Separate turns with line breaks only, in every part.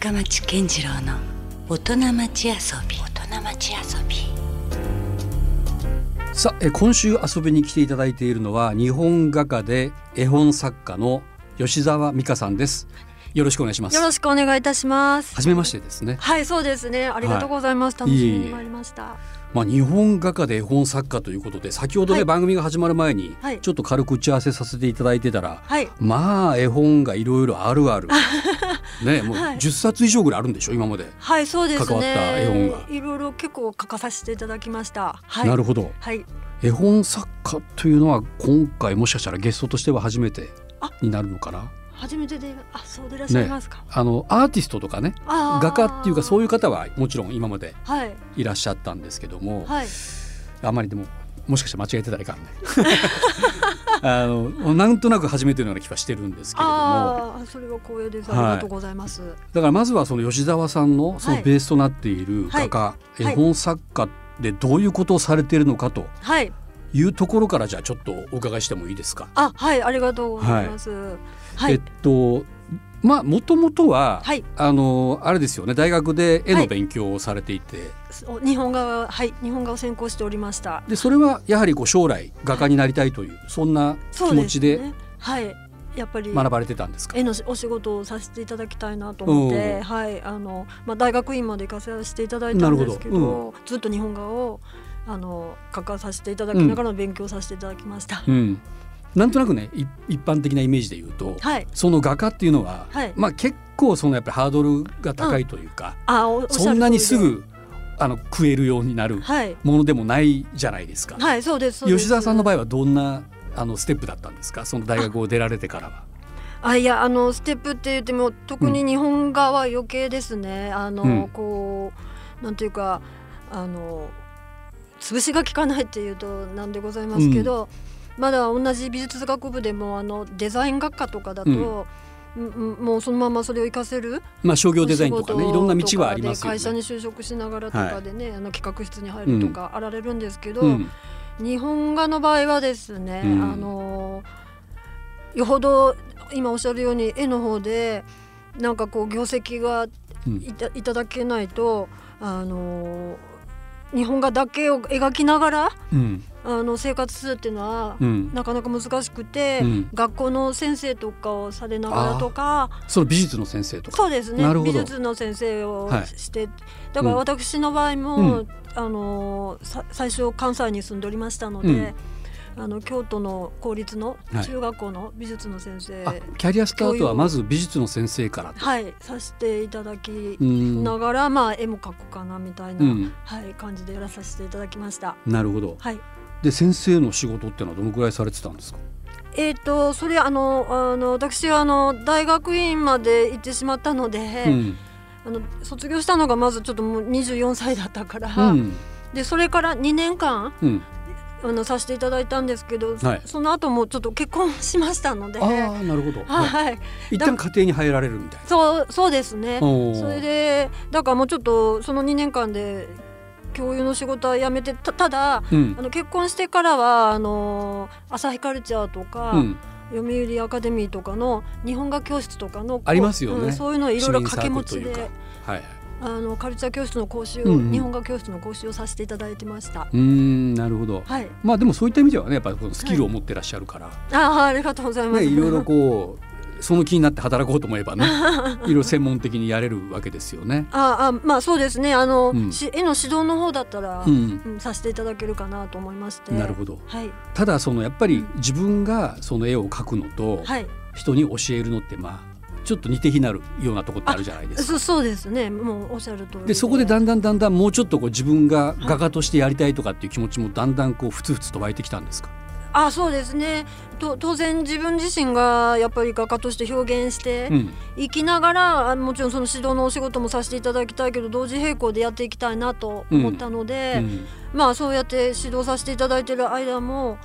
深町健次郎の大人町遊び。大人町遊び。
さあえ今週遊びに来ていただいているのは日本画家で絵本作家の吉澤美香さんです。よろしくお願いします。
よろしくお願いいたします。
初めましてですね。
はいそうですね。ありがとうございます、楽しみに参りました
まあ日本画家で絵本作家ということで先ほどね、
はい。
番組が始まる前に
はい。
ちょっと軽く打ち合わせさせていただいてたら、
はい。
まあ絵本がいろいろあるある。ねもう
はい。
10冊以上ぐらいあるんでしょ今まで、
はいそうですね。
関わった絵本が。
いろいろ結構書かさせていただきました。はい。
なるほど。
はい。
絵本作家というのは今回もしかしたらゲストとしては初めて
あ。
になるのかな？
初めてであそうでいらっしゃいますか、
あのアーティストとかね画家っていうかそういう方はもちろん今まで
はい。
いらっしゃったんですけども、
はい。
あまりでももしかして間違えてたらいかんね。あのなんとなく初めてのような気はしてるんですけれども。
それは光栄です。ありがとうございます、
だからまずはその吉澤さんのその
はい
ベースとなっている画家、
はい。
絵本作家でどういうことをされているのかと
はい。
いうところからじゃあちょっとお伺いしてもいいですか？
あはい。ありがとうございます。はい、
えっとまあもともとは、
はい。
あのあれですよね大学で絵の
はい。
勉強をされていて、
そう日本画ははい日本画を専攻しておりました。
でそれはやはりこう将来画家になりたいという、そんな気持ちで
ね。はい。やっぱり
学ばれてたんですか？
絵のお仕事をさせていただきたいなと思っ
う
て、
ん。
はい。あのまあ大学院まで行かさせていただいたんですけど
なるほ
ずっと日本画をあの書かさせていただきながら勉強させていただきました。
うん、なんとなくねい一般的なイメージで言うと、
はい。
その画家っていうのは、
はい。
まあ結構そのやっぱりハードルが高いというか、
あおおっしゃる通りで。
そんなにすぐあの食えるようになる
はい。
ものでもないじゃないですか。
はいそうです
吉澤さんの場合はどんなあのステップだったんですか？その大学を出られてからは。
あいやあのステップって言っても特に日本画は余計ですね、あの、
うん。
こうなんていうかあの潰しが効かないっていうとなんでございますけど、まだ同じ美術学部でもあのデザイン学科とかだと、うん。もうそのままそれを活かせる
まあ商業デザインとかねいろんな道はありますよね。
会社に就職しながらとかでね、あの企画室に入るとかあられるんですけど、
うん。
日本画の場合はですね、
うん。
あのよほど今おっしゃるように絵の方でなんかこう業績が
うん。
いたいただけないとあの日本画だけを描きながら
うん
あの生活するっていうのは、
うん。
なかなか難しくて、
うん。
学校の先生とかをされながらとか
その美術の先生とか。
そうですね。美術の先生を
はい。
して、だから
うん。
私の場合も、
うん。
あのさ最初関西に住んでおりましたので、あの京都の公立の
はい。
中学校の美術の先生、
あキャリアスタートはまず美術の先生からと。
はいさせていただき
うん。
ながら、まあ絵も描くかなみたいな、
うん。
はい感じでやらさせていただきました。
なるほど。
はい。
で先生の仕事っていうのはどのくらいされてたんですか？
えっ、とそれあのあの私はあの大学院まで行ってしまったので、
うん
あの卒業したのがまずちょっともう24歳だったから、
うん
でそれから2年間
うん。
あのさせていただいたんですけど、
はい
その後もちょっと結婚しましたので、
ああなるほど。はい
はい、
一旦家庭に入られるみたいな。
そうそうですね。それでだからもうちょっとその2年間で教諭の仕事は辞めてたただ
うん
あの結婚してからはあの朝日カルチャーとか、
うん
読売アカデミーとかの日本画教室とかの
ありますよね
うんそういうのをいろいろ掛け持ちで
はい。
あのカルチャー教室の講習を、
うんうん
日本画教室の講習をさせていただいてました。
うーんなるほど。
はい。
まあでもそういった意味ではねやっぱりこのスキルを持ってらっしゃるから、
あありがとうございます。
ねいろいろこうその気になって働こうと思えばね いろいろ専門的にやれるわけですよね。
ああまあそうですねあの、
うん
し絵の指導の方だったら、
う
うん
ん。
させていただけるかなと思いまして
なるほど。
はい
ただそのやっぱり自分がその絵を描くのと
はい
人に教えるのってまあちょっと似て非なるようなとこってあるじゃないですか。
そそうですねもうおっしゃる通り
でそこでだ
ん
んだんだんだんもうちょっとこう自分が画家としてやりたいとかっていう気持ちもだんだんこうふつふつと湧いてきたんですか？
あそうですねと当然自分自身がやっぱり画家として表現して
うん。
いきながら、あもちろんその指導のお仕事もさせていただきたいけど同時並行でやっていきたいなと思ったので、
うん
まあそうやって指導させていただいてる間も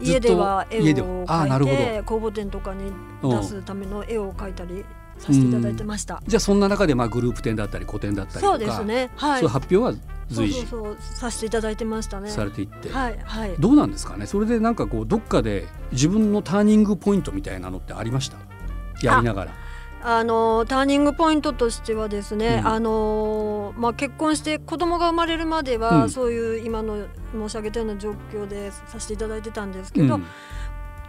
家では絵を描いて公募展とかに出すための絵を描いたりさせていただいてました。
じゃあそんな中でまあグループ展だったり個展だったりとか
そうですね。はい。
そう発表は随時。
そうそうさせていただいてましたね。
されていって、
はいはい。
どうなんですかね？それでなんかこうどっかで自分のターニングポイントみたいなのってありました？やりながら。
あのターニングポイントとしてはですね、
うん。
あのまあ、結婚して子供が生まれるまでは、
うん。
そういう今の申し上げたような状況でさせていただいてたんですけど、
うん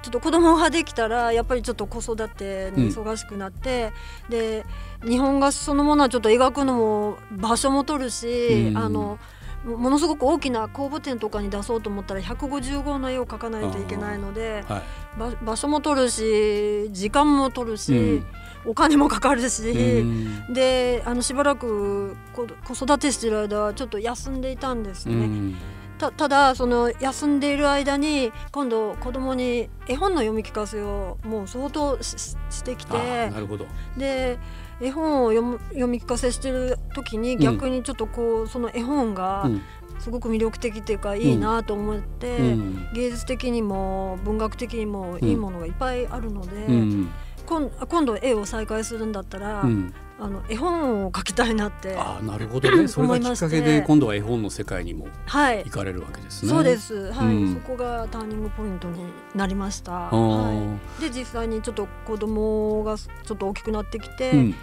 ちょっと子供ができたらやっぱりちょっと子育てに忙しくなって、で日本画そのものはちょっと描くのも場所も取るし、
うん。
あのもものすごく大きな公募展とかに出そうと思ったら150号の絵を描かないといけないので
はい。
ば場所も取るし時間も取るし、
うん。
お金もかかるし。
うん。
であのしばらく子子育てしてる間はちょっと休んでいたんです
う
ね。
ん
たただその休んでいる間に今度子供に絵本の読み聞かせをもう相当してきて
なるほど。
で絵本を読む読み聞かせしてる時に逆にちょっとこう、その絵本が
うん。
すごく魅力的っていうか、いいなと思って、
うん。
芸術的にも文学的にもいいものがいっぱいあるので、
うん。
今今度絵を再開するんだったら、
うん
あの絵本を描きたいなって
あーなるほどね。それがきっかけで今度は絵本の世界にも
はい。
行かれるわけですね。
そうです、はい。
うん。
そこがターニングポイントになりました。
ー。
はい、で実際にちょっと子供がちょっと大きくなってきて、
うん。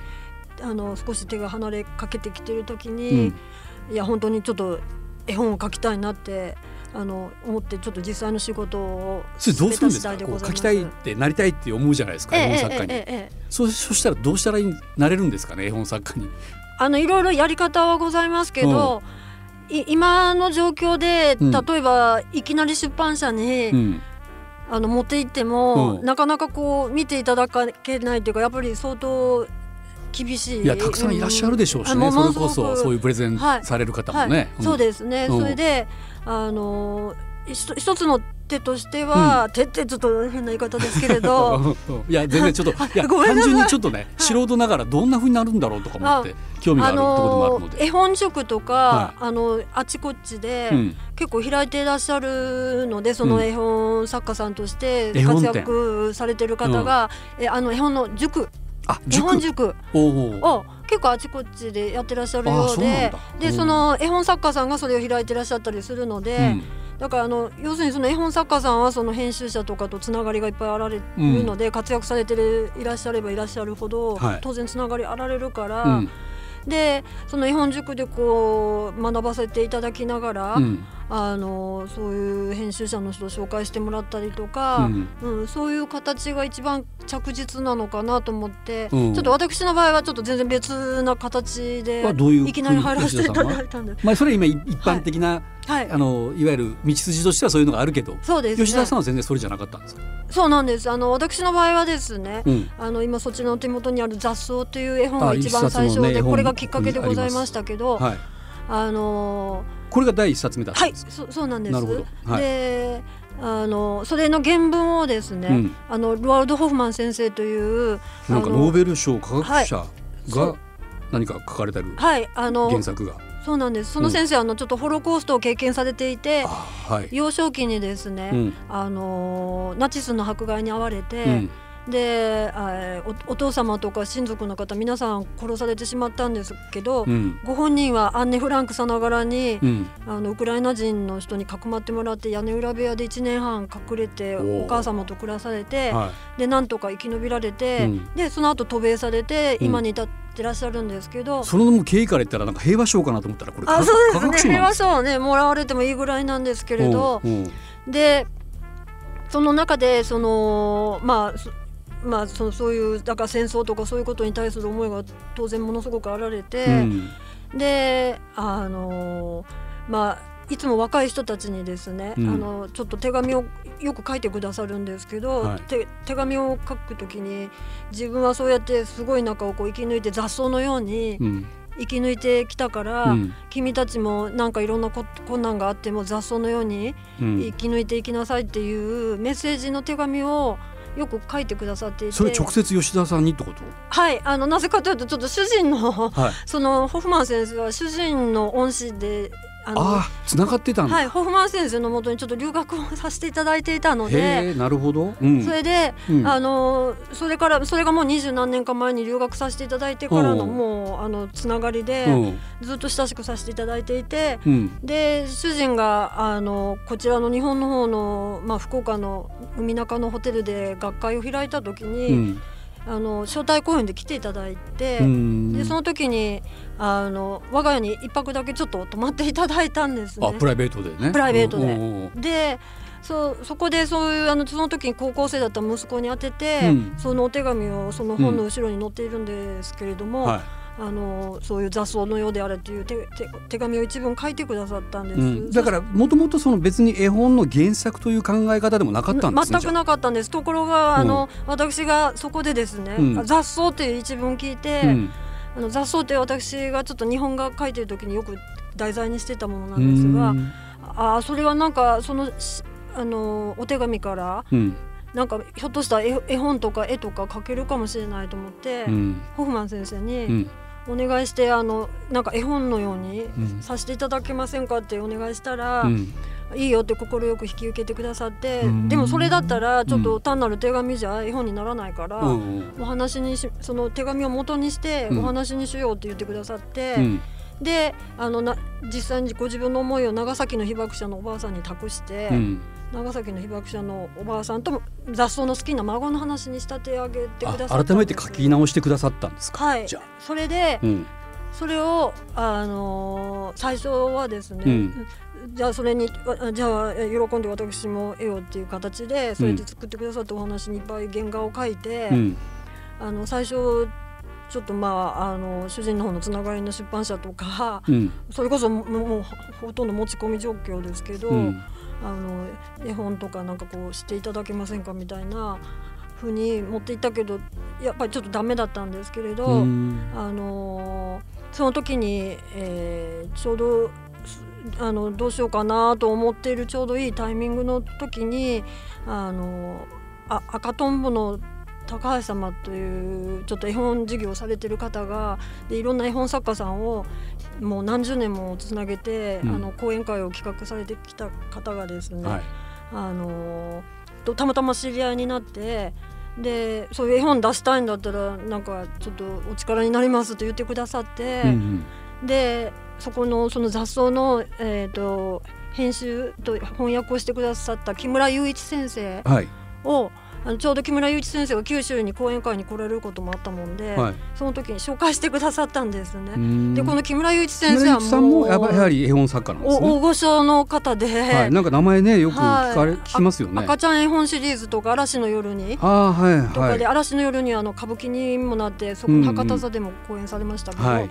あの少し手が離れかけてきてる時
う
に、
ん。
いや本当にちょっと絵本を描きたいなってあの思ってちょっと実際の仕事を
それどうするんですか？書きたいってなりたいって思うじゃないですか
ええ
絵本作家に、
ええ
そそしたらどうしたらいいなれるんですかね絵本作家に。
あのいろいろやり方はございますけど、い今の状況で
うん。
例えばいきなり出版社に、
うん。
あの持って行っても、
うん。
なかなかこう見ていただけないというかやっぱり相当厳しい
いやたくさんいらっしゃるでしょうしね、
あも
それこそそういうプレゼン
はい。
される方も
はい。
ね。
そうですね、
うん。
それであの一つの手としては、手ってちょっと変な言い方ですけれど。
いや全然ちょっといや単純にちょっとね素人ながらどんな風になるんだろうとか思って興味があ
あ
るところでもあるので。
の絵本塾とか、
は
あのあちこちで、
うん。
結構開いていらっしゃるのでそ
うん。
の絵本作家さんとして活躍されてる方が、えあの絵本の塾。
あ
絵本
塾。
を結構あちこちでやってらっしゃる
あ
ようででその絵本作家さんがそれを開いてらっしゃったりするので、
うん
だからあの要するにその絵本作家さんはその編集者とかとつながりがいっぱいあられるので、活躍されてるいらっしゃればいらっしゃるほど、
はい。
当然つながりあられるから、
うん。
でその絵本塾でこう学ばせていただきながら、
うん
あのそういう編集者の人を紹介してもらったりとか、うんそういう形が一番着実なのかなと思って、
うん
ちょっと私の場合はちょっと全然別な形で
いう
いきなり入らせていただいたんで、
まあそれは今一般的な、
はい
あ、のいわゆる道筋としてはそういうのがあるけど、
そうですね。
吉田さんは全然それじゃなかったんですか？
そうなんです。あの私の場合はですね、
うん
あの今そちらの手元にある雑草という絵本
あ
が一番最初で、
ね
これがきっかけでございましたけど、
はい。
あの
これが第一冊目だった
はい
んですか。、
そそうなんです。
なるほどはい
で、あのそれの原文をですね、
うん
あのロワルド・ホフマン先生という
なんかノーベル賞科学者が何か書かれてる
はい、あの
原作が。
そうなんです。その先生、あのちょっとホロコーストを経験されていて、
あはい。
幼少期にですね、
うん
あのナチスの迫害に遭われて、
うん
であおお父様とか親族の方皆さん殺されてしまったんですけど、
うん。
ご本人はアンネ・フランクさながらに、
うん。
あのウクライナ人の人にかくまってもらって屋根裏部屋で1年半隠れて
お
母様と暮らされて
は
でなんとか生き延びられて、
うん。
でその後渡米されて
うん。
今に至ってらっしゃるんですけど、
い。その経緯から言ったらなんか平和賞かなと思ったらこれ科
あそうですね。平和
賞
ねもらわれてもいいぐらいなんですけれど。でその中でそのまあそまあ、そのそういうだから戦争とかそういうことに対する思いが当然ものすごくあられて、
うん。
であのまあいつも若い人たちにですね、
うん。
あのちょっと手紙をよく書いてくださるんですけど、
はい。
手手紙を書くときに自分はそうやってすごい中をこう生き抜いて雑草のように
うん。
生き抜いてきたから、
うん。
君たちもなんかいろんなこ困難があっても雑草のように
うん。
生き抜いていきなさいっていうメッセージの手紙をよく書いてくださっていて。
それ直接吉田さんにってこと？
はいあのなぜかというとちょっと主人の
はい。
そのホフマン先生は主人の恩師であの
ああ繋がってたんだ、
はい、ホフマン先生のもとにちょっと留学をさせていただいていたの
へ
で
えなるほど、うん。
それで、
うん。
あのそれからそれがもう二十何年か前に留学させていただいてからの
う。ん
もうあのつながりで、
う。ん
ずっと親しくさせていただいていて。
うん。
で主人があのこちらの日本の方の、まあ、福岡の海中のホテルで学会を開いた時に、
うん
あの招待公演で来ていただいて、
うん。
でその時にあの我が家に一泊だけちょっと泊まっていただいたんですね。
あ。プライベートでね。
プライベートで。
うんうんうん
でそうそこでそういうあのその時に高校生だった息子に宛てて、
うん。
そのお手紙をその本の後ろに載っているんですけれども、
は
あのそういう雑草のようであれという手手手紙を一文書いてくださったんです。
いうん、だからもともとその別に絵本の原作という考え方でもなかったんですね
全くなかったんです。ところが、あの私がそこでですね、
うん。
雑草っていう一文聞いて、
あ
の雑草って私がちょっと日本画書いてる時によく題材にしてたものなんですが、
うん。
ああそれはなんかそのしあのお手紙から
うん。
なんかひょっとしたら絵絵本とか絵とか描けるかもしれないと思って、
うん。
ホフマン先生
う
に
ん
お願いしてあのなんか絵本のように
うん。
させていただけませんかってお願いしたら、
うん。
いいよって快く引き受けてくださって、
うん。
でもそれだったらちょっと単なる手紙じゃ絵本にならないから、
うん。
お話にしその手紙を元にして
うん。
お話にしようって言ってくださって、
うん
であのな実際にご自分の思いを長崎の被爆者のおばあさんに託して、
うん。
長崎の被爆者のおばあさんとも雑草の好きな孫の話に仕立て上げてくださっ
改めて書き直してくださったんですか、
はい。
じゃあ、
それで、
うん。
それを、あのー最初はですね、
うん。
じゃあそれにわじゃあえ喜んで私も絵をっていう形でそれで作ってくださったお話にいっぱい原画を描いて、
うん。
あの最初ちょっとまああの主人の方のつながりの出版社とか
うん。
それこそもうほとんど持ち込み状況ですけど、
うん。
あの絵本とかなんかこうしていただけませんかみたいな風に持っていったけどやっぱりちょっとダメだったんですけれど、
うん。
あのその時に、えーちょうどすあのどうしようかなと思っているちょうどいいタイミングの時にあのあ赤とんぼの高橋様というちょっと絵本事業をされてる方がでいろんな絵本作家さんをもう何十年もつなげて、
うん。
あの講演会を企画されてきた方がですね、
はい。
あのとたまたま知り合いになってでそういう絵本出したいんだったらなんかちょっとお力になりますと言ってくださって、
うん
でそこのその雑草の、えー、と編集と翻訳をしてくださった木村雄一先生
うんはい。
をあのちょうど木村雄一先生が九州に講演会に来られることもあったもんで、
はい
その時に紹介してくださったんですね。
うん
でこの木村雄一先生は
も
もう
やはり絵本作家なんです
お大
ね。
御所の方で、
はい、なんか名前ねよく聞かれ、
はい
聞きますよね。
赤ちゃん絵本シリーズとか嵐の夜に
ああはい
とかで、
はい
嵐の夜にあの歌舞伎にもなってそこの博多座でも公演されましたけど、
はい。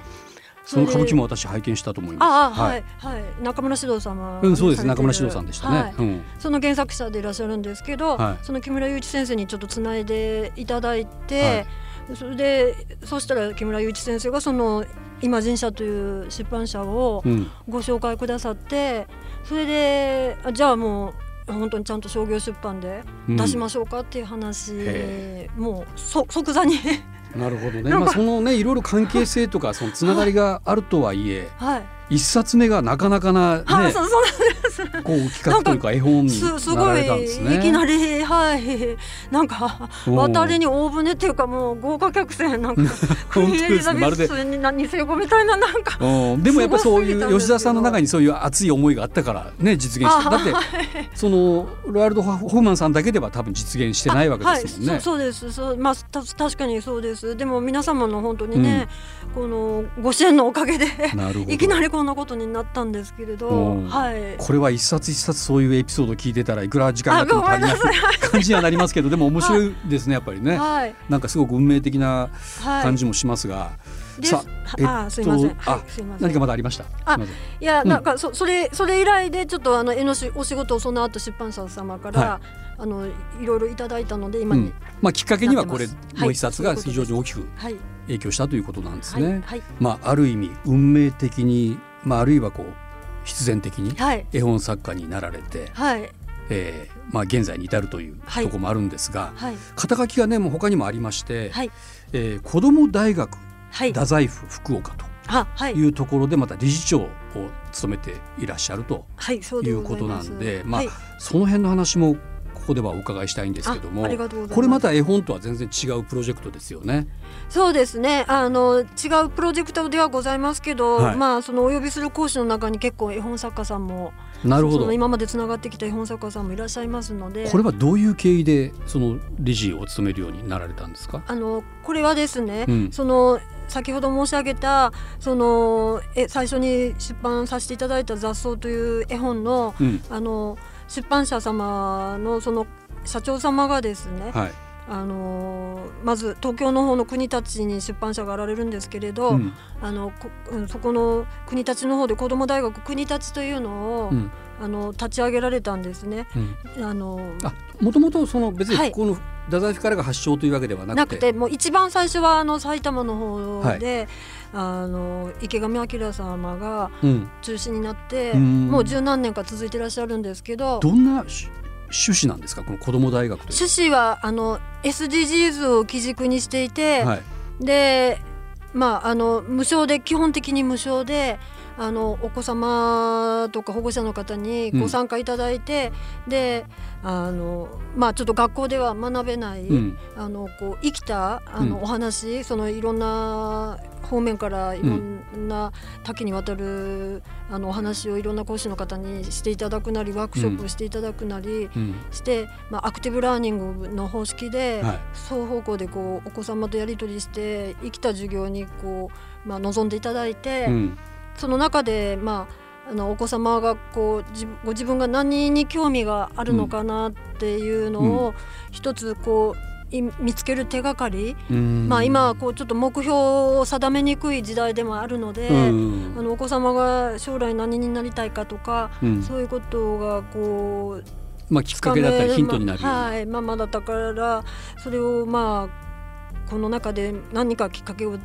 その歌舞伎も私拝見したと思います。
ああはい、はい。中村獅童様
うん、そうです。中村獅童さんでしたね。
はい。
うん、
その原作者でいらっしゃるんですけど、
はい。
その木村雄一先生にちょっとつないでいただいて、それでそしたら木村雄一先生がその「イマジン社」という出版社を
うん、
ご紹介くださってそれであじゃあもう本当にちゃんと商業出版で出しましょうかっていう話、
へ
もうそ即座に
なるほどね。まあそのねいろいろ関係性とかそのつながりがあるとはいえ、
はい、
一冊目がなかなかなね
はい、そそう
こう企画というか絵本に
すす
なら
ごい
れたんですね。
いきなりはい。なんか
うん
渡りに大船っていうかもう豪華客船なんか クイーンエリザベスになニセコみたいななんか。
うん、でもやっぱりそういう吉田さんの中にそういう熱い思いがあったからね実現しただってそのロアルド・ホフマンさんだけでは多分実現してないわけですもんね。
はい、そそうです。そうまあた確かにそうです。でも皆様の本当にね、このご支援のおかげで いきなりこんなことになったんですけれど
うん。
はい。
これは一冊一冊そういうエピソード聞いてたらいくら時間があっても足りない感じにはなりますけどでも面白いですねやっぱりね。
はい。
なんかすごく運命的な
はい
感じもしますが、
で
さ
ああすいません、
あ
はい、すいません。
何かまだありました？
あ
す
いや、
うん。
なんかそそれそれ以来でちょっとあの絵のしお仕事をその後出版社様から、
は
あのいろいろいただいたので今に、
うん、まあきっかけにはこれ
なってます
の一冊が非常に大きく
はい。
影響したということなんです
はい。
ね。
はい。
まあある意味運命的にまああるいはこう必然的に
はい。
絵本作家になられて、
はい。
えーまあ現在に至るという
はい。
ところもあるんですが、
はい。
肩書きがねもう他にもありまして、
はい。
えー子ども大学
はい。
太宰府福岡と
い。
いうところでまた理事長を務めていらっしゃると
はいそう
ことなんでまあ
はい。
その辺の話もここではお伺いしたいんですけどもこれまた絵本とは全然違うプロジェクトですよね。
そうですね。あの違うプロジェクトではございますけど、
はい。
まあそのお呼びする講師の中に結構絵本作家さんも
なるほど。
今までつながってきた絵本作家さんもいらっしゃいますので。
これはどういう経緯でその理事を務めるようになられたんですか？
あのこれはですね、
うん。
その先ほど申し上げたそのえ最初に出版させていただいた「雑草」という絵本の
うん、
あの出版社様のその社長様がですね、
はい。
あのまず東京の方の国立に出版社があられるんですけれど、
うん。
あのこうんそこの国立の方で子ども大学国立というのを、
うん。
あの立ち上げられたんですね。
うん、
あの
あもともとその別
はい。
にこの太宰府からが発祥というわけではなくて,、
なくてもう一番最初はあの埼玉の方で、あの池上彰様が
うん、
中心になって、
うん。
もう十何年か続いていらっしゃるんですけど
どんなし趣旨なんですか？この子ども大学
趣旨はあの SDGs を基軸にしていて、
はい。
でまああの無償で基本的に無償であのお子様とか保護者の方にご参加いただいて、であのまあちょっと学校では学べない、
うん。
あのこう生きたあの、
うん。
お話そのいろんな方面からいろんな多岐にわたる、あのお話をいろんな講師の方にしていただくなりワークショップをしていただくなり
うん。
して、まあ、アクティブラーニングの方式で、
はい。
双方向でこうお子様とやり取りして生きた授業にこう、まあ、望んでいただいて、
うん。
その中で、まあ、あのお子様がこう自ご自分が何に興味があるのかなっていうのを一つこうい見つける手がかり、
うん。
まあ、今はこうちょっと目標を定めにくい時代でもあるので、
うん。
あのお子様が将来何になりたいかとか、
うん。
そういうことがこう
まあ、きっかけだったりヒントになるような、
はい、まあ、まだだからそれをまあこの中で何かきっかけを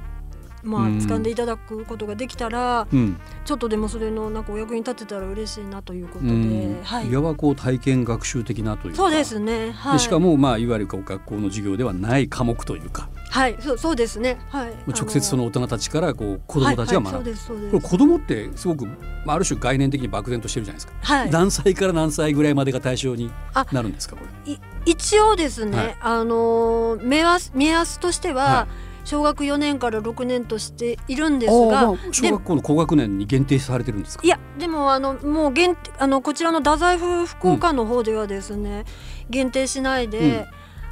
まあ
うん
掴んでいただくことができたら、
うん
ちょっとでもそれのなんかお役に立てたら嬉しいなということで、
うん
はい
い、わばこう体験学習的なというか
そうですね。はい。
でしかも、まあ、いわゆるこう学校の授業ではない科目というか
はい、そうそうですね。はい。
直接その大人たちからこう子どもたちが学ぶ、
はいはいそうですそうです。
これ子どもってすごく、まあ、ある種概念的に漠然としてるじゃないですか、
はい。
何歳から何歳ぐらいまでが対象に
あ
なるんですかこれ。
い一応ですね、
はい
あのー目安目安としては、
は
小学4年から6年としているんです
あ
が、
あまあ小学校の高学年に限定されてるんですか？
いやでもあのもう限あのこちらの太宰府福岡の方ではですね、限定しないで、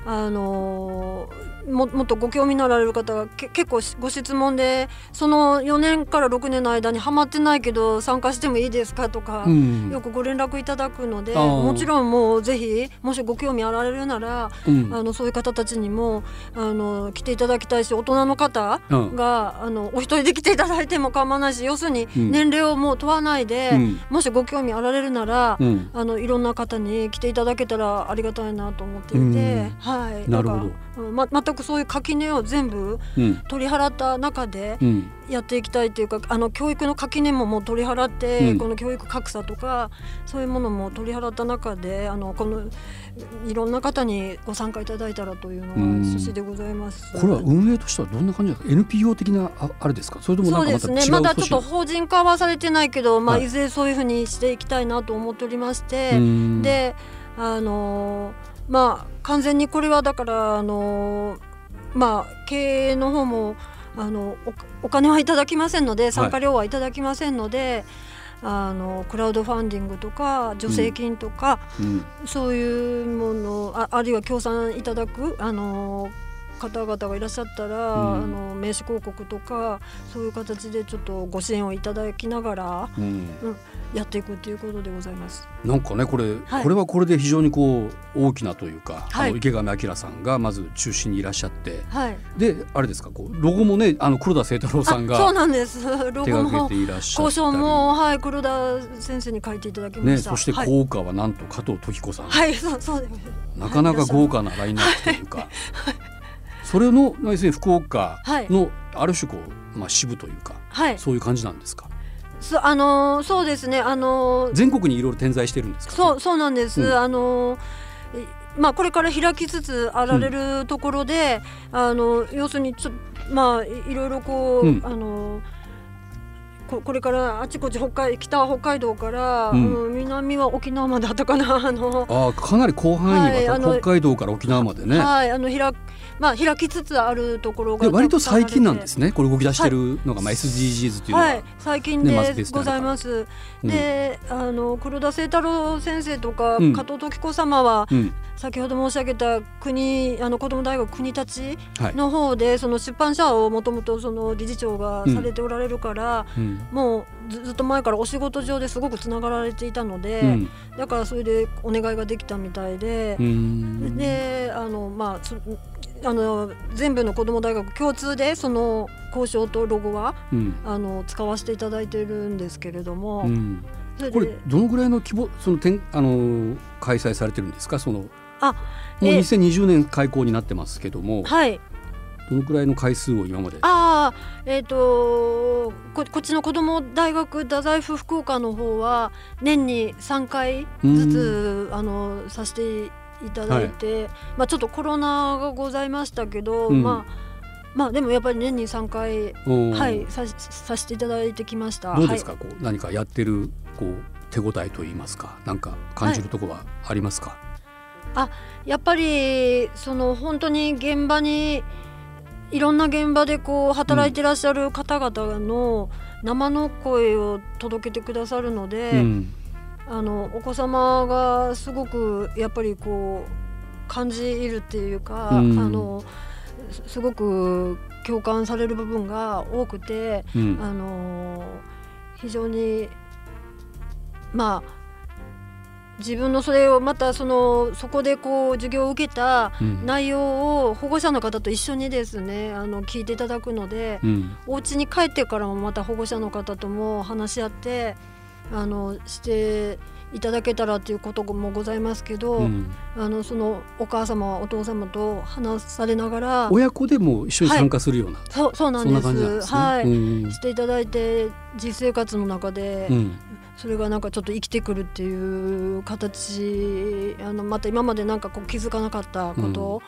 あのーももっとご興味のあられる方がけ結構しご質問でその4年から6年の間にハマってないけど参加してもいいですかとか、
うん。
よくご連絡いただくのでもちろんもうぜひもしご興味あられるなら、
うん。
あのそういう方たちにもあの来ていただきたいし大人の方
うん。
が、あのお一人で来ていただいても構わないし要するに
うん。
年齢をもう問わないで、
うん。
もしご興味あられるなら、
うん。
あのいろんな方に来ていただけたらありがたいなと思っていて、
うん。
はい、
なるほど。
んかうんま、全くそういう垣根を全部
うん。
取り払った中で
うん。
やっていきたいというかあの教育の垣根ももう取り払って、
うん。
この教育格差とかそういうものも取り払った中であのこのいろんな方にご参加いただいたらというのが
うん。
趣旨でございます。
これは運営としてはどんな感じですか？NPO 的なああれですか？それともな
そうです
んかまた違う
ねまだちょっと法人化はされてないけど、まあ、
はい。
いずれそういうふうにしていきたいなと思っておりまして、
うん。
であのーまあ完全にこれはだからあのーまあ経営の方もあのおお金はいただきませんので参加料はいただきませんので、あのクラウドファンディングとか助成金とか、
うん。
そういうものああるいは協賛いただくあの方々がいらっしゃったら、
うん。
あの名刺広告とかそういう形でちょっとご支援をいただきながら
うん。
やっていくということでございます。
なんかねこれ、
はい。
これはこれで非常にこう大きなというか、
はい。
あの池上彰さんがまず中心にいらっしゃって
はい、
であれですかこうロゴもねあの黒田清太郎さん
あそう
が
なんです。ロ
手
ゴも
ていらっしゃったり。
交渉もはい黒田先生に書いていただきま
ね
した。
そして
はい、
効果はなんと加藤時子さん、
はい、そうそう。
なかなか豪華なラインナップというか、それの要するに福岡のある種こう、まあ、支部というか
はい、
そういう感じなんですか？
そあのーそうですねあのー
全国にいろいろ点在してるんですか？
そうそうなんです。
うん。
あのえまあこれから開きつつあられるところで、あの要するにちょまあいいろいろこう、
うん。
あのここれからあちこち北海北は北海道から、
うん
うん南は沖縄まであったかな あの
ああかなり広範囲に
はい
北海道から沖縄までね。
はいあの開まあ開きつつあるところが
で割と最近なんですね。これ動き出してるのが、まあ SDGs というのは。
はい、最近
ねまず
でご
デジタル化
ざいます。
うん
で、あの黒田清太郎先生とか、
うん
加藤時子様は
うん
先ほど申し上げた国あの子ども大学国立
はい。
の方でその出版社をもともとその理事長がされておられるから、
うん。
もうずずっと前からお仕事上ですごくつながられていたので、
うん。
だからそれでお願いができたみたいで
う。ん。
であのまあそあの全部の子ども大学共通でその交渉とロゴは
うん。
あの使わせていただいてるんですけれども、
うん。
それで
これどのぐらいの規模その点あの開催されてるんですか？その
あ
もう
え
2020年開校になってますけども、
はい。
どのくらいの回数を今まで？
ああえっ、とここっちの子ども大学太宰府福岡の方は年に3回ずつあのさせていただいて、まあちょっとコロナがございましたけど、
うん。
まあまあでもやっぱり年に3回はいささせていただいてきました。
どうですか、
はい
こう何かやってるこう手応えといいますかなんか感じるところはありますか、
やっぱりその本当に現場にいろんな現場でこう働いてらっしゃる方々の生の声を届けてくださるので、
うん。
あのお子様がすごくやっぱりこう感じるっていうか、
うん。
あのすすごく共感される部分が多くて、
うん。
あの非常にまあ自分のそれをまたそのそこでこう授業を受けた
うん。
内容を保護者の方と一緒にですねあの聞いていただくので、
うん。
お家に帰ってからもまた保護者の方とも話し合ってあのしていただけたらっていうこともございますけど、
うん。
あのそのお母様お父様と話されながら
親子でも一緒に参加するような、
そうそうなん
そんなんですね。
はい、
うん。
していただいて実生活の中で、
うん。
それがなんかちょっと生きてくるっていう形あのまた今までなんかこう気づかなかったことを、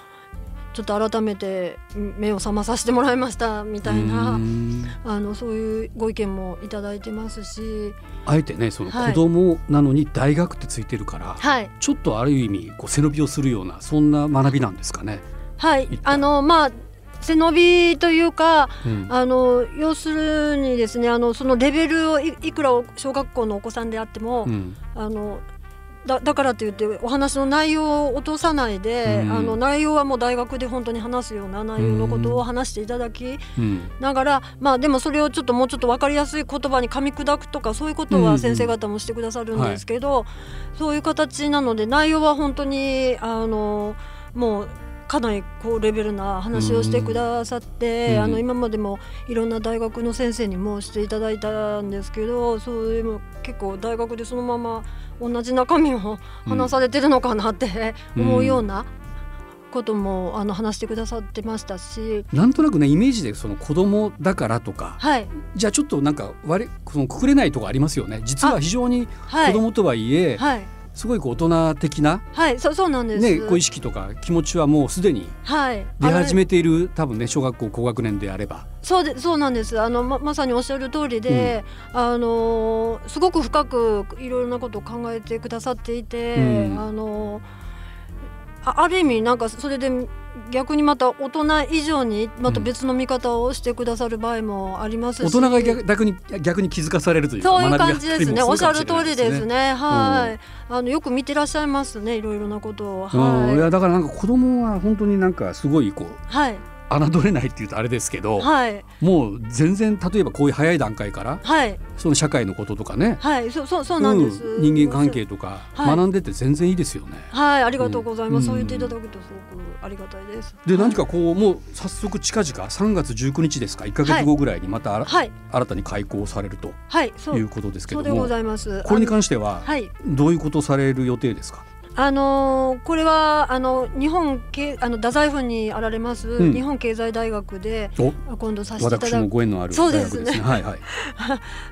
ちょっと改めて目を覚まさせてもらいましたみたいな、
うん。
あのそういうご意見もいただいてますし、
あえてねその
はい。
子供なのに大学ってついてるから、
はい。
ちょっとある意味こう背伸びをするようなそんな学びなんですかね？
はい。あのまあ背伸びというか
うん。
あの要するにですねあのそのレベルをいいくら小学校のお子さんであっても、
うん。
あのだだからといってお話の内容を落とさないで、
うん
あの内容はもう大学で本当に話すような内容のことを話していただき
うん。
ながら、まあでもそれをちょっともうちょっと分かりやすい言葉に噛み砕くとかそういうこと
うんうん。
は先生方もしてくださるんですけど、そういう形なので内容は本当にあのもうかなりこうレベルな話をしてくださって、
うん。
あの今までもいろんな大学の先生にもしていただいたんですけどそういうの結構大学でそのまま同じ中身を話されてるのかなって思うようなこともあの話してくださってましたし、
なんとなくねイメージでその子供だからとか。
はい。
じゃあちょっとなんか割りそのくくれないとこありますよね。実は非常に
はい。
子供とはいえ、
はい
すごいこう大人的な、
はいそうそうなんです。
ね、こう意識とか気持ちはもうすでに
はい
出始
め
めている多分ね小学校高学年であれば。
そうでそうなんですあのままさにおっしゃる通りで、あのすごく深くいろいろなことを考えてくださっていて、
うん
あのあある意味なんかそれで逆にまた大人以上にまた別の見方をしてくださる場合もありますし、
大人が逆逆に逆に気づかされるというか
そういう感じですね。おっしゃる通りですね。はい。あのよく見てらっしゃいますね。いろいろなことを。
うん、いや
は
だからなんか子供は本当になんかすごいこう
い。はい。
侮れないっていうとあれですけど、
はい。
もう全然例えばこういう早い段階から
はい。
その社会のこととかね、
はい。そうそうそうなんです。
うん人間関係とか
はい
学んでて全然いいですよね。
はい、ありがとうございます。
うん
そう言っていただくとすごくありがたいです。
で
はい
何かこうもう早速近々3月19日ですか？1か月後ぐらいにまた
はい、
新たに開講されると
はい、そ。
いううことですけども
ざいます。
これに関しては
はい、
どういうことをされる予定ですか、
あのーこれはあの日本経あの太宰府にあられます、
うん。
日本経済大学で
お
今度させていただく。
ご縁のある大学
そうですね。
ですね。はいはい。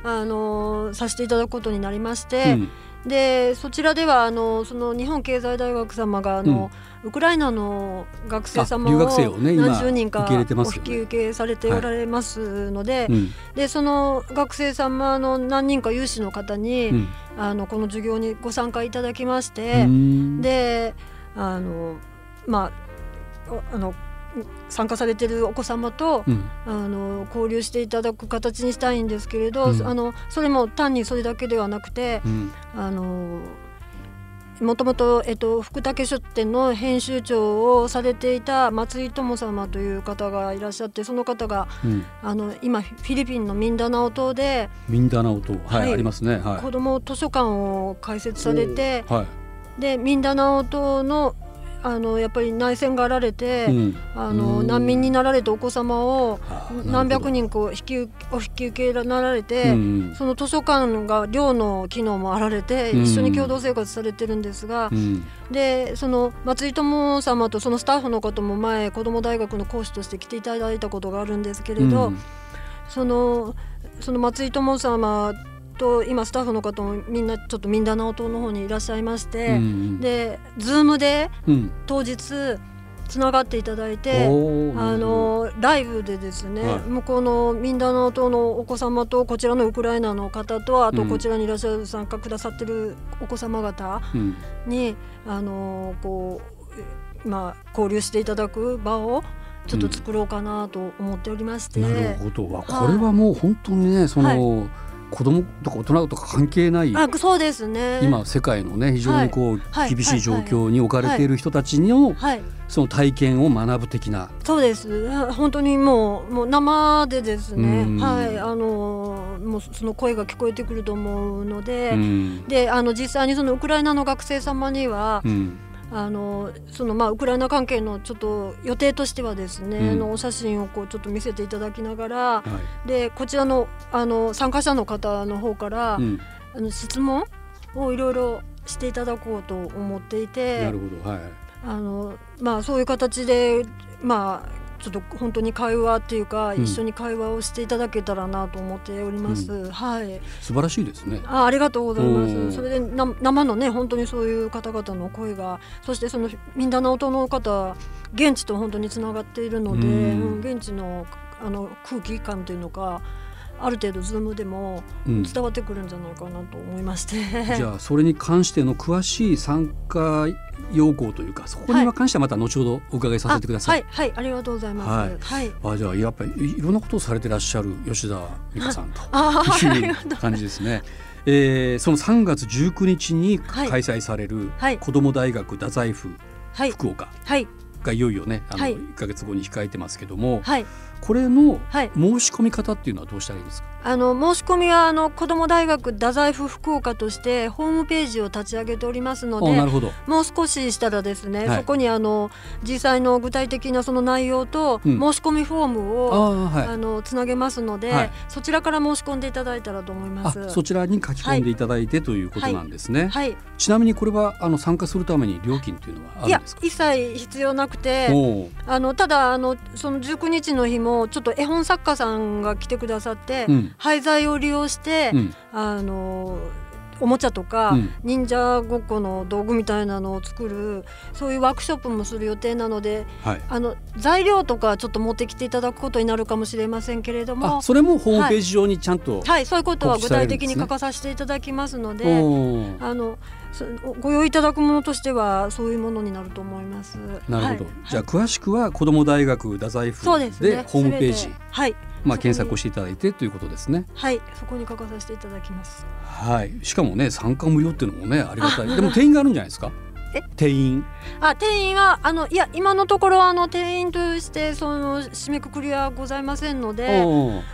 あのーさせていただくことになりまして、でそちらではあのその日本経済大学様があの、ウクライナの学生様
を
何十人か
受け入れてます
お引き受けされておられますので、
うん。
でその学生様の何人か有志の方に、
うん。
あのこの授業にご参加いただきまし
う
て、
ん。
であのまあおあの参加されてるお子様と、
うん。
あの交流していただく形にしたいんですけれど、
うん。
あのそれも単にそれだけではなくて
うん。
あのもともと、えっと、福武書店の編集長をされていた松井友様という方がいらっしゃってその方が
うん。
あの今フィリピンのミンダナオ島で
ミンダナオ島。はい、
はい。
ありますね。はい。
子ども図書館を開設されて、
はい。
でミンダナオ島のあのやっぱり内戦があられて、
うん。
あの
うん。
難民になられたお子様を
はあ
何百人こう引き受お引き受けなられ
ほ
て、
どうん。
その図書館が寮の機能もあられて、
うん。
一緒に共同生活されてるんですが
う、ん。
でその松井友様とそのスタッフの方も前子ども大学の講師として来ていただいたことがあるんですけれど、
うん。
そのその松井友様と今スタッフの方もみんなちょっとミンダナオ島の方にいらっしゃいまして、
うん
で Zoom で
うん。
当日つながっていただいて。
おー。
あのライブでですね、
はい。
向こうのミンダナオ島のお子様とこちらのウクライナの方とあと
うん。
こちらにいらっしゃる参加くださってるお子様方
うん。
に、あのこうまあ交流していただく場をちょっと作ろうかなと思っておりまして、
なるほど。これはもう本当にねその、子供とか大人とか関係ない
あそうですね。
今世界のね非常にこう、
はい。
厳しい状況に置かれている人たちの、
はい。
その体験を学ぶ的な。
そうです。あ本当にもうもう生でですね。
うん。
はい。あのもうその声が聞こえてくると思うので、
うん。
であの実際にそのウクライナの学生様には、
うん
あのそのまあウクライナ関係のちょっと予定としてはですね、
うん。
あのお写真をこうちょっと見せていただきながら
はい。
でこちらのあの参加者の方の方から、
うん。
あの質問をいろいろしていただこうと思っていて
なるほどはい。
あの、まあ、そういう形でまあちょっと本当に会話っていうか、
うん
一緒に会話をしていただけたらなと思っております。はい
素晴らしいですね。
あありがとうございま
お
す。
ー
それでな生のね本当にそういう方々の声がそしてそのミンダナオ島の方現地と本当につながっているので、
うん
うん現地のあの空気感というのかある程度ズームでも
うん、
伝わってくるんじゃないかなと思いまして。
じゃあそれに関しての詳しい参加要項というかそこに関してはまた後ほどお伺いさせてください。
あはいはいありがとうございます。
はい
はい。
あじゃあやっぱりいいろんなことをされてらっしゃる吉田美香さんと いう感じですね。えー、その3月19日に
はい
開催される
はい
子ども大学太宰府
はい
福岡
はい
がいよいよねあの
はい
1ヶ月後に控えてますけども、
はい
これの
はい。
申し込み方っていうのはどうしたらいいですか、
あの申し込みはあの子ども大学太宰府福岡としてホームページを立ち上げておりますので
あなるほど。
もう少ししたらですね、
はい。
そこにあの実際の具体的なその内容と
うん。
申し込みフォーム
あ
を、
あはい。
あのつなげますので、
はい。
そちらから申し込んでいただいたらと思います。
あそちらに書き込んでいただいて、ということなんですね、
はい、
ちなみにこれはあの参加するために料金というのはあ
いや
るんですか？
一切必要なくてあのただあのその19日の日もちょっと絵本作家さんが来てくださって、
うん。
廃材を利用して、
うん。
あのおもちゃとか、
うん。
忍者ごっこの道具みたいなのを作るそういうワークショップもする予定なので
はい。
あの材料とかちょっと持ってきていただくことになるかもしれませんけれども
あそれもホームページ上にちゃんと、
はい。そういうことは具体的に書かさせていただきますので、あのそご用意いただくものとしてはそういうものになると思います。
なるほど、
はい。
じゃあ詳しくは子ども大学太宰府
ですね。
でホームページ、
はい。
まあ、検索をしていただいてということですね。
はい。そこに書かさせていただきます。
はい、しかもね参加無料っていうのもねありがたい。でも 定員があるんじゃないですか？
え？
定員。
あ定員はあのいや今のところはあの定員としてその締めくくりはございませんので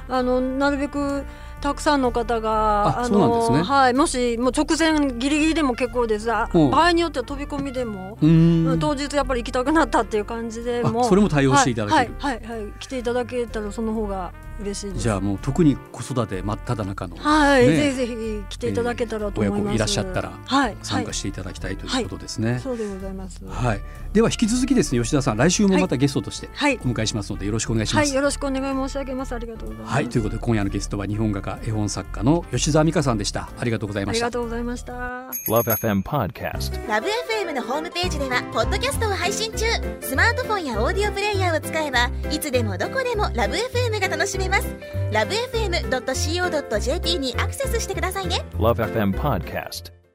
あのなるべくたくさんの方が
あそうなんですね。
のはい。もしもう直前ギリギリでも結構です。あ
うん。
場合によっては飛び込みでも、当日やっぱり行きたくなったっていう感じで
あ
も
それも対応していただける、
はいはいはい、はい、来ていただけたらその方が嬉しいです。
じゃあもう特に子育て真っ只中の
はい、
ね。
ぜひぜひ来ていただけたらと思います、
親子いらっしゃったら
はい
参加
し
していただきたいということですね。
そうでございます。
はい、では引き続きですね吉田さん来週もまたゲストとして
はい。
お迎えしますのでよろしくお願いします。
はいよろしくお願い申し上げます。ありがとうございます。
はい、ということで今夜のゲストは日本画家家絵本作家の吉澤美香さんでしたありがとうございました
ありがとうございました。
Love FM Podcast.
ラブ f m のホームページではポッドキャストを配信中スマートフォンやオーディオプレイヤーを使えばいつでもどこでもラブ f m が楽しめますラブ FM.co.jp にアクセスしてくださいね
Love FM Podcast.